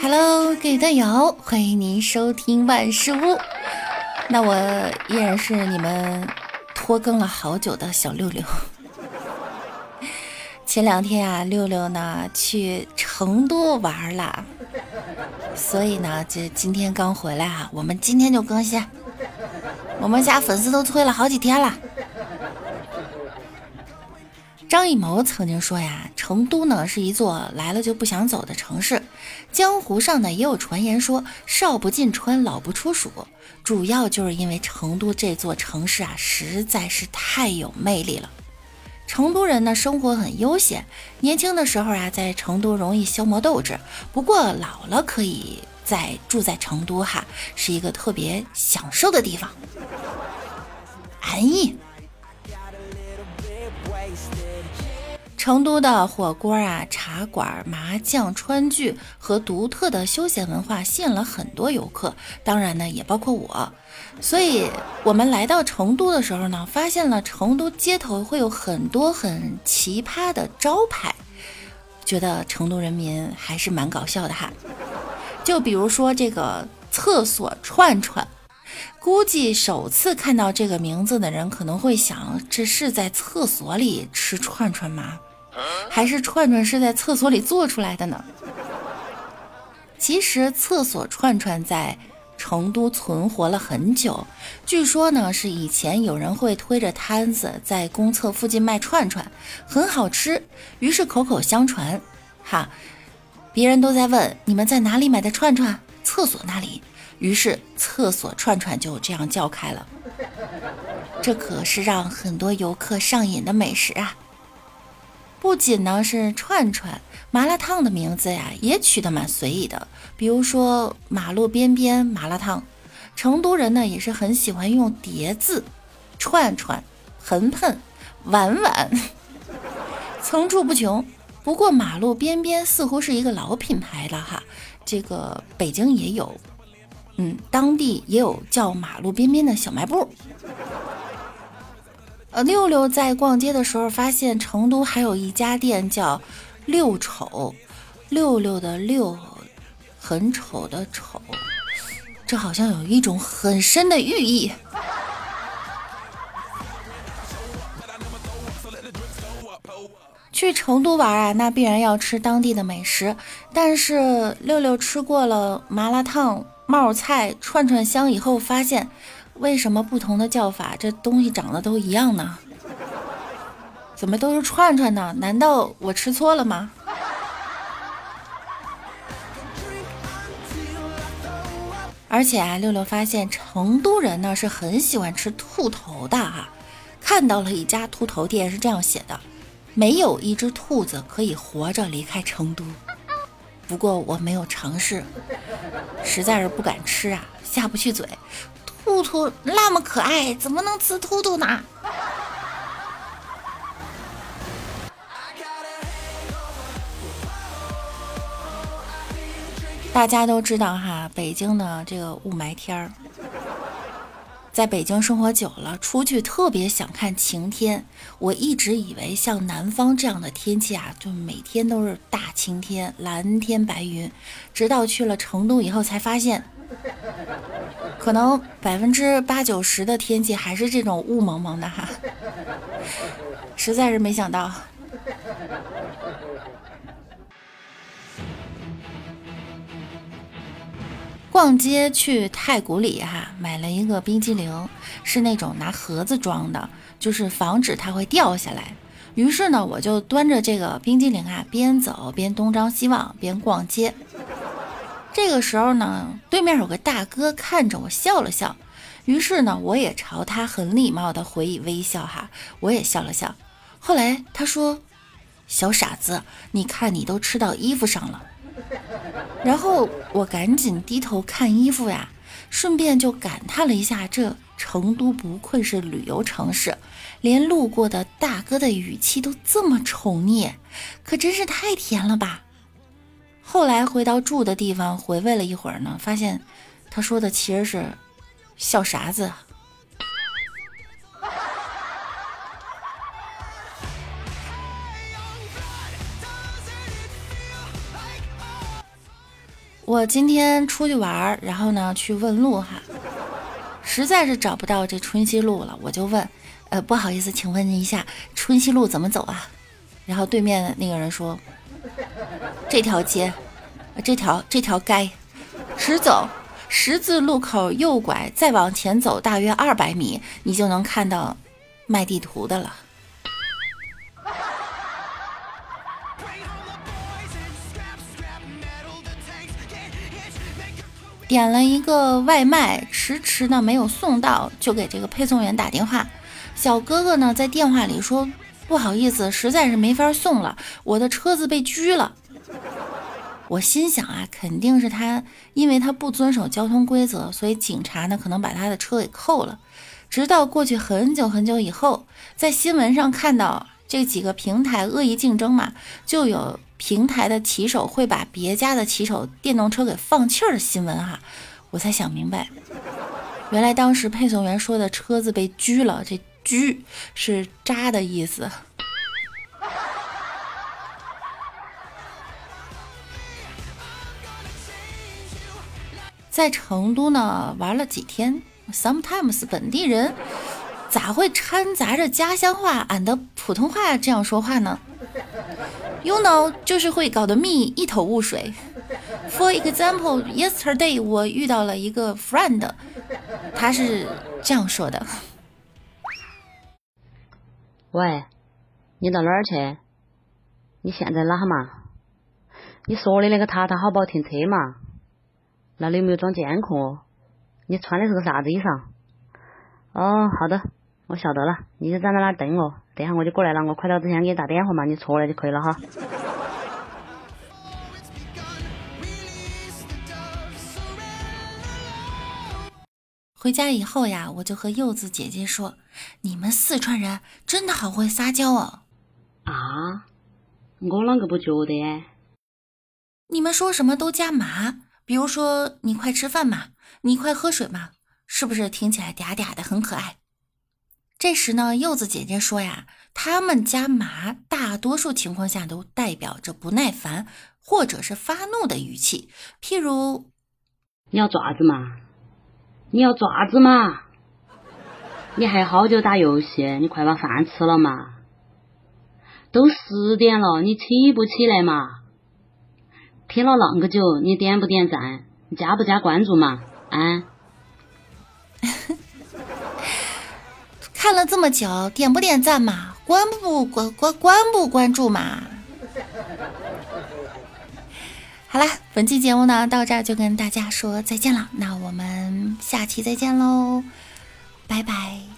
Hello，各位段友，欢迎您收听万事屋。那我依然是你们拖更了好久的小六六。前两天啊，六六呢去成都玩了，所以呢，这今天刚回来啊，我们今天就更新。我们家粉丝都催了好几天了。张艺谋曾经说呀，成都呢是一座来了就不想走的城市。江湖上呢也有传言说，少不进川，老不出蜀。主要就是因为成都这座城市啊，实在是太有魅力了。成都人呢生活很悠闲，年轻的时候啊在成都容易消磨斗志，不过老了可以在住在成都哈，是一个特别享受的地方，安逸。成都的火锅啊、茶馆、麻将、川剧和独特的休闲文化吸引了很多游客，当然呢，也包括我。所以，我们来到成都的时候呢，发现了成都街头会有很多很奇葩的招牌，觉得成都人民还是蛮搞笑的哈。就比如说这个厕所串串，估计首次看到这个名字的人可能会想，这是在厕所里吃串串吗？还是串串是在厕所里做出来的呢？其实厕所串串在成都存活了很久，据说呢是以前有人会推着摊子在公厕附近卖串串，很好吃，于是口口相传。哈，别人都在问你们在哪里买的串串，厕所那里，于是厕所串串就这样叫开了。这可是让很多游客上瘾的美食啊！不仅呢是串串麻辣烫的名字呀，也取得蛮随意的。比如说马路边边麻辣烫，成都人呢也是很喜欢用叠字，串串、盆盆、碗碗，层出不穷。不过马路边边似乎是一个老品牌了哈，这个北京也有，嗯，当地也有叫马路边边的小卖部。呃，六六在逛街的时候发现成都还有一家店叫“六丑”，六六的六，很丑的丑，这好像有一种很深的寓意。去成都玩啊，那必然要吃当地的美食。但是六六吃过了麻辣烫、冒菜、串串香以后，发现。为什么不同的叫法，这东西长得都一样呢？怎么都是串串呢？难道我吃错了吗？而且啊，六六发现成都人呢是很喜欢吃兔头的哈。看到了一家兔头店，是这样写的：没有一只兔子可以活着离开成都。不过我没有尝试，实在是不敢吃啊，下不去嘴。兔兔那么可爱，怎么能吃兔兔呢？大家都知道哈，北京的这个雾霾天儿，在北京生活久了，出去特别想看晴天。我一直以为像南方这样的天气啊，就每天都是大晴天、蓝天白云，直到去了成都以后才发现。可能百分之八九十的天气还是这种雾蒙蒙的哈，实在是没想到。逛街去太古里哈，买了一个冰激凌，是那种拿盒子装的，就是防止它会掉下来。于是呢，我就端着这个冰激凌啊，边走边东张西望，边逛街。这个时候呢，对面有个大哥看着我笑了笑，于是呢，我也朝他很礼貌的回以微笑哈，我也笑了笑。后来他说：“小傻子，你看你都吃到衣服上了。”然后我赶紧低头看衣服呀，顺便就感叹了一下，这成都不愧是旅游城市，连路过的大哥的语气都这么宠溺，可真是太甜了吧。后来回到住的地方回味了一会儿呢，发现他说的其实是笑啥子。我今天出去玩儿，然后呢去问路哈，实在是找不到这春熙路了，我就问，呃，不好意思，请问一下春熙路怎么走啊？然后对面那个人说，这条街，这条这条街，直走，十字路口右拐，再往前走大约二百米，你就能看到卖地图的了。点了一个外卖，迟迟呢没有送到，就给这个配送员打电话。小哥哥呢，在电话里说：“不好意思，实在是没法送了，我的车子被拘了。”我心想啊，肯定是他，因为他不遵守交通规则，所以警察呢可能把他的车给扣了。直到过去很久很久以后，在新闻上看到这几个平台恶意竞争嘛，就有。平台的骑手会把别家的骑手电动车给放气儿的新闻哈，我才想明白，原来当时配送员说的车子被拘了，这拘是扎的意思。在成都呢玩了几天，sometimes 本地人咋会掺杂着家乡话俺的普通话这样说话呢？You know，就是会搞得 me 一头雾水。For example，yesterday 我遇到了一个 friend，他是这样说的：喂，你到哪儿去？你现在哪嘛？你说的那个塔塔好不好停车嘛？那里有没有装监控？你穿的是个啥子衣裳？哦，好的，我晓得了，你就站在那儿等我。等下我就过来了，我快到之前给你打电话嘛，你出来就可以了哈。回家以后呀，我就和柚子姐姐说：“你们四川人真的好会撒娇哦。”啊，我啷个不觉得？你们说什么都加“嘛”，比如说“你快吃饭嘛”，“你快喝水嘛”，是不是听起来嗲嗲的很可爱？这时呢，柚子姐姐说呀，他们家麻大多数情况下都代表着不耐烦或者是发怒的语气，譬如你要爪子嘛，你要爪子嘛，你还好久打游戏，你快把饭吃了嘛，都十点了，你起不起来嘛？听了那个久，你点不点赞，加不加关注嘛？啊？看了这么久，点不点赞嘛？关不关关关不关注嘛？好啦，本期节目呢到这儿就跟大家说再见了，那我们下期再见喽，拜拜。